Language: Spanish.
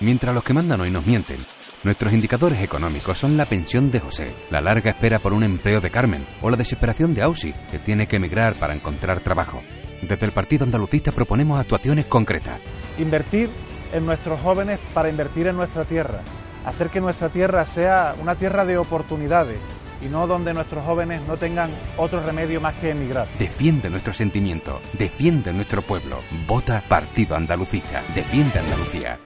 Mientras los que mandan hoy nos mienten, nuestros indicadores económicos son la pensión de José, la larga espera por un empleo de Carmen o la desesperación de Ausi, que tiene que emigrar para encontrar trabajo. Desde el Partido Andalucista proponemos actuaciones concretas. Invertir en nuestros jóvenes para invertir en nuestra tierra. Hacer que nuestra tierra sea una tierra de oportunidades y no donde nuestros jóvenes no tengan otro remedio más que emigrar. Defiende nuestro sentimiento, defiende nuestro pueblo. Vota Partido Andalucista, defiende Andalucía.